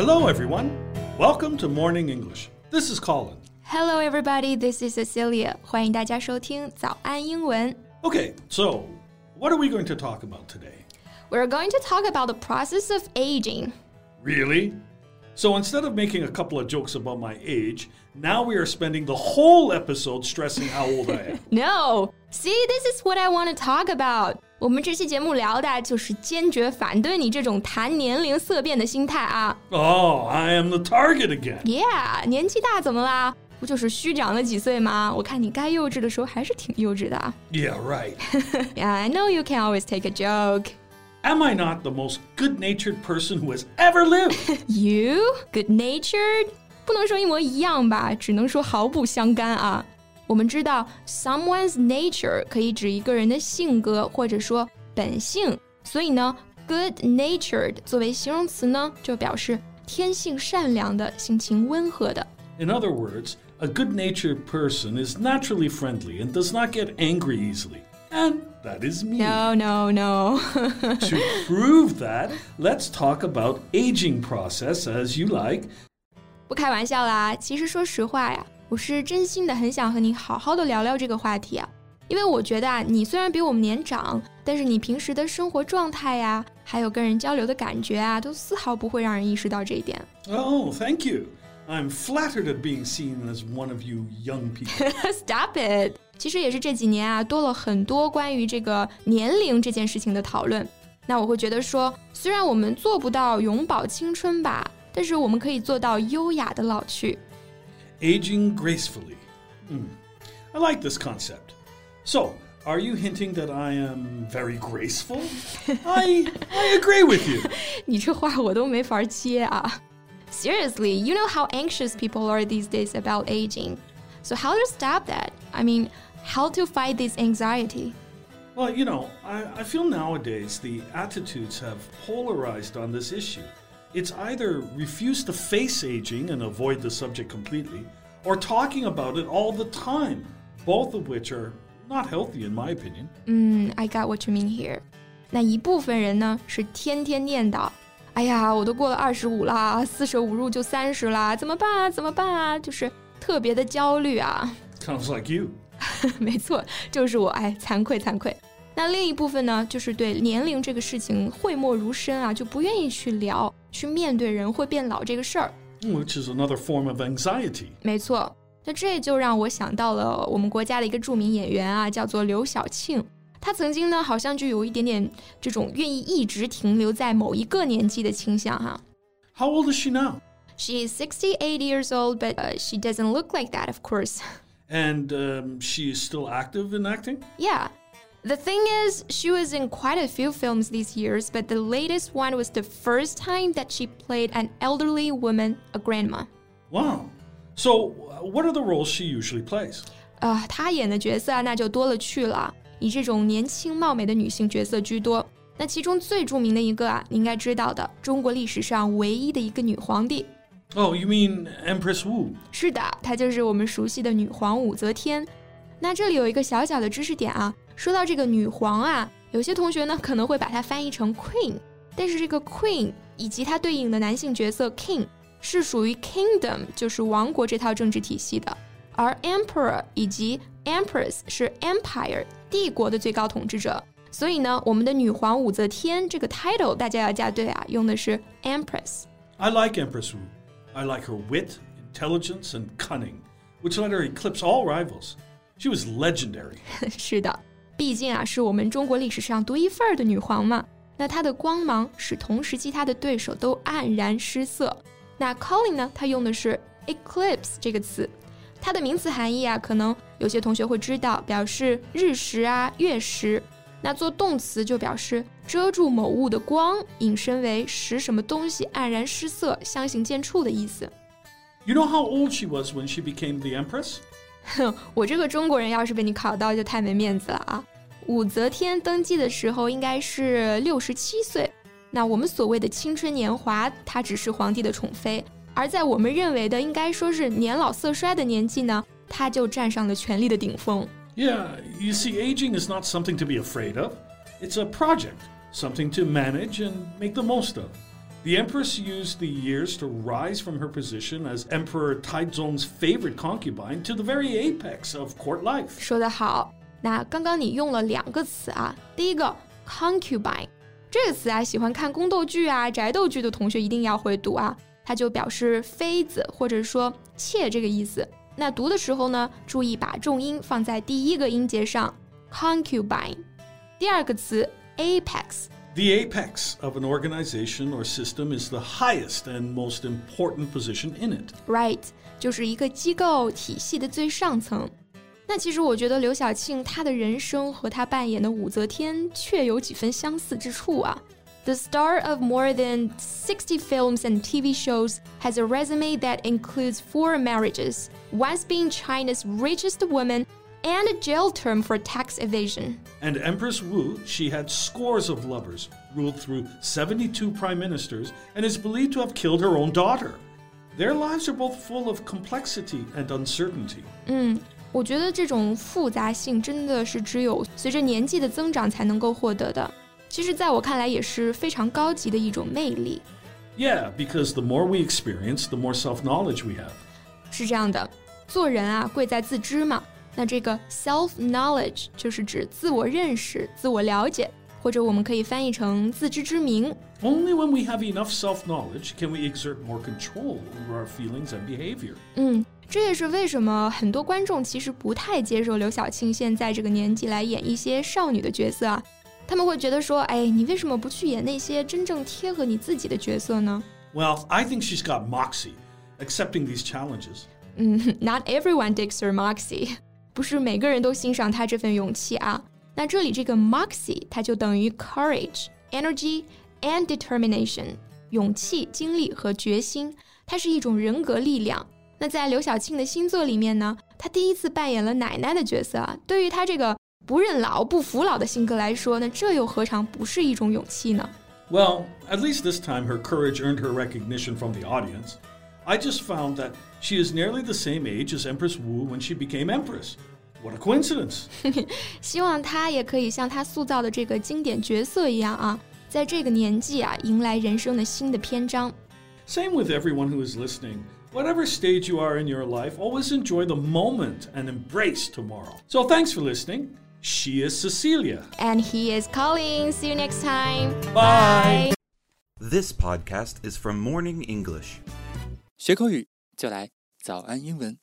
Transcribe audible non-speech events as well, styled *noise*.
Hello, everyone. Welcome to Morning English. This is Colin. Hello, everybody. This is Cecilia. 欢迎大家收听早安英文。 Okay, so what are we going to talk about today? We're going to talk about the process of aging. Really? So instead of making a couple of jokes about my age, now we are spending the whole episode stressing how old I am. *laughs* No, see, this is what I want to talk about. 我们这期节目聊的就是坚决反对你这种谈年龄色变的心态啊。 Oh, I am the target again. Yeah，年纪大怎么啦？不就是虚长了几岁吗？我看你该幼稚的时候还是挺幼稚的啊。 Yeah, right. *laughs* Yeah, I know you can always take a joke. Am I not the most good natured person who has ever lived? *laughs* You good natured，不能说一模一样吧，只能说毫不相干啊。我们知道，someone's nature 可以指一个人的性格或者说本性，所以呢，good natured 作为形容词呢，就表示天性善良的、性情温和的。 In other words, a good natured person is naturally friendly and does not get angry easily. And that is me. No, no, no. To prove that, let's talk about aging process as you like. 不开玩笑啦，其实说实话呀，我是真心的很想和你好好的聊聊这个话题啊，因为我觉得啊，你虽然比我们年长，但是你平时的生活状态呀，还有跟人交流的感觉啊，都丝毫不会让人意识到这一点。 Oh, thank you. I'm flattered at being seen as one of you young people. *laughs* Stop it！其实也是这几年啊，多了很多关于这个年龄这件事情的讨论。那我会觉得说，虽然我们做不到永葆青春吧，但是我们可以做到优雅的老去。 Aging gracefully. Hmm. I like this concept. So, are you hinting that I am very graceful? *laughs* I I agree with you. *laughs* 你这话我都没法接啊。 Seriously, you know how anxious people are these days about aging. So how to stop that? I mean, how to fight this anxiety? Well, you know, I, I feel nowadays the attitudes have polarized on this issue. It's either refuse to face aging and avoid the subject completely, or talking about it all the time, both of which are not healthy in my opinion. 嗯，I got what you mean here. 那一部分人呢是天天念叨， 哎呀，我都过了二十五啦，四舍五入就三十啦，怎么办啊？怎么办啊？就是特别的焦虑啊。Sounds like you. *laughs* 没错，就是我，哎，惭愧惭愧。那另一部分呢，就是对年龄这个事情讳莫如深啊，就不愿意去聊，去面对人会变老这个事儿。Which is another form of anxiety. 没错，那这就让我想到了我们国家的一个著名演员啊，叫做刘晓庆。她曾经呢，好像就有一点点这种愿意一直停留在某一个年纪的倾向哈。 How old is she now? She is 68 years old, but uh, she doesn't look like that, of course. *laughs* And um, she is still active in acting? Yeah. The thing is, she was in quite a few films these years, but the latest one was the first time that she played an elderly woman, a grandma. Wow. So, uh, what are the roles she usually plays? 啊、她演的角色啊，那就多了去了， 以这种年轻貌美的女性角色居多。那其中最著名的一个啊，你应该知道的，中国历史上唯一的一个女皇帝。Oh, you mean Empress Wu? 是的，她就是我们熟悉的女皇武则天。那这里有一个小小的知识点啊，说到这个女皇啊，有些同学呢可能会把它翻译成 queen，但是这个 queen 以及它对应的男性角色 king 是属于 kingdom，就是王国这套政治体系的，而 emperor 以及 empress 是 empire 帝国的最高统治者。所以呢，我们的女皇武则天这个 title 大家要加对啊，用的是 empress。 I like Empress Wu. I like her wit, intelligence, and cunning, which let her eclipse all rivals. She was legendary. *laughs* 是的，毕竟啊是我们中国历史上独一份儿的女皇嘛。那她的光芒使同时期她的对手都黯然失色。那 Colin 呢，他用的是 eclipse 这个词， 它的名词含义啊，可能有些同学会知道，表示日食啊、月食。那做动词就表示遮住某物的光，引申为使什么东西黯然失色、相形见绌的意思。*laughs* You know how old she was when she became the Empress? 哼，*laughs* 我这个中国人要是被你考到，就太没面子了啊！武则天登基的时候应该是六十七岁，那我们所谓的青春年华，她只是皇帝的宠妃；而在我们认为的应该说是年老色衰的年纪呢，她就站上了权力的顶峰。 Yeah, you see, aging is not something to be afraid of. It's a project, something to manage and make the most of. The empress used the years to rise from her position as Emperor Taizong's favorite concubine to the very apex of court life. 说得好。那刚刚你用了两个词啊，第一个 concubine 这个词啊，喜欢看宫斗剧啊、宅斗剧的同学一定要会读啊， 它就表示妃子或者说妾这个意思。那读的时候呢，注意把重音放在第一个音节上，concubine。第二个词 apex。The apex of an organization or system is the highest and most important position in it. Right，就是一个机构体系的最上层。那其实我觉得刘晓庆她的人生和她扮演的武则天确有几分相似之处啊。The star of more than 60 films and TV shows has a resume that includes four marriages, once being China's richest woman and a jail term for tax evasion. And Empress Wu, she had scores of lovers, ruled through 72 prime ministers, and is believed to have killed her own daughter. Their lives are both full of complexity and uncertainty. 嗯。我觉得这种复杂性真的是只有随着年纪的增长才能够获得的。 其实，在我看来，也是非常高级的一种魅力。Yeah, because the more we experience, the more self-knowledge we have. 是这样的，做人啊，贵在自知嘛。那这个 self-knowledge 就是指自我认识、自我了解，或者我们可以翻译成自知之明。Only when we have enough self-knowledge can we exert more control over our feelings and behavior. 嗯。这也是为什么很多观众其实不太接受刘晓庆现在这个年纪来演一些少女的角色啊， 他们会觉得说，哎，你为什么不去演那些真正贴合你自己的角色呢？Well, I think she's got moxie, accepting these challenges. 嗯，Not everyone digs her moxie，不是每个人都欣赏她这份勇气啊。那这里这个 moxie，它就等于 courage, energy and determination，勇气、精力和决心，它是一种人格力量。那在刘晓庆的新作里面呢，她第一次扮演了奶奶的角色啊。对于她这个 不认老、不服老的性格来说，那这又何尝不是一种勇气呢？Well, at least this time her courage earned her recognition from the audience. I just found that she is nearly the same age as Empress Wu when she became empress. What a coincidence! *laughs* 希望她也可以像她塑造的这个经典角色一样啊，在这个年纪啊，迎来人生的新的篇章。Same with everyone who is listening. Whatever stage you are in your life, always enjoy the moment and embrace tomorrow. So thanks for listening. She is Cecilia. And he is Colin. See you next time. Bye. Bye. This podcast is from Morning English. 学口语就来早安英文。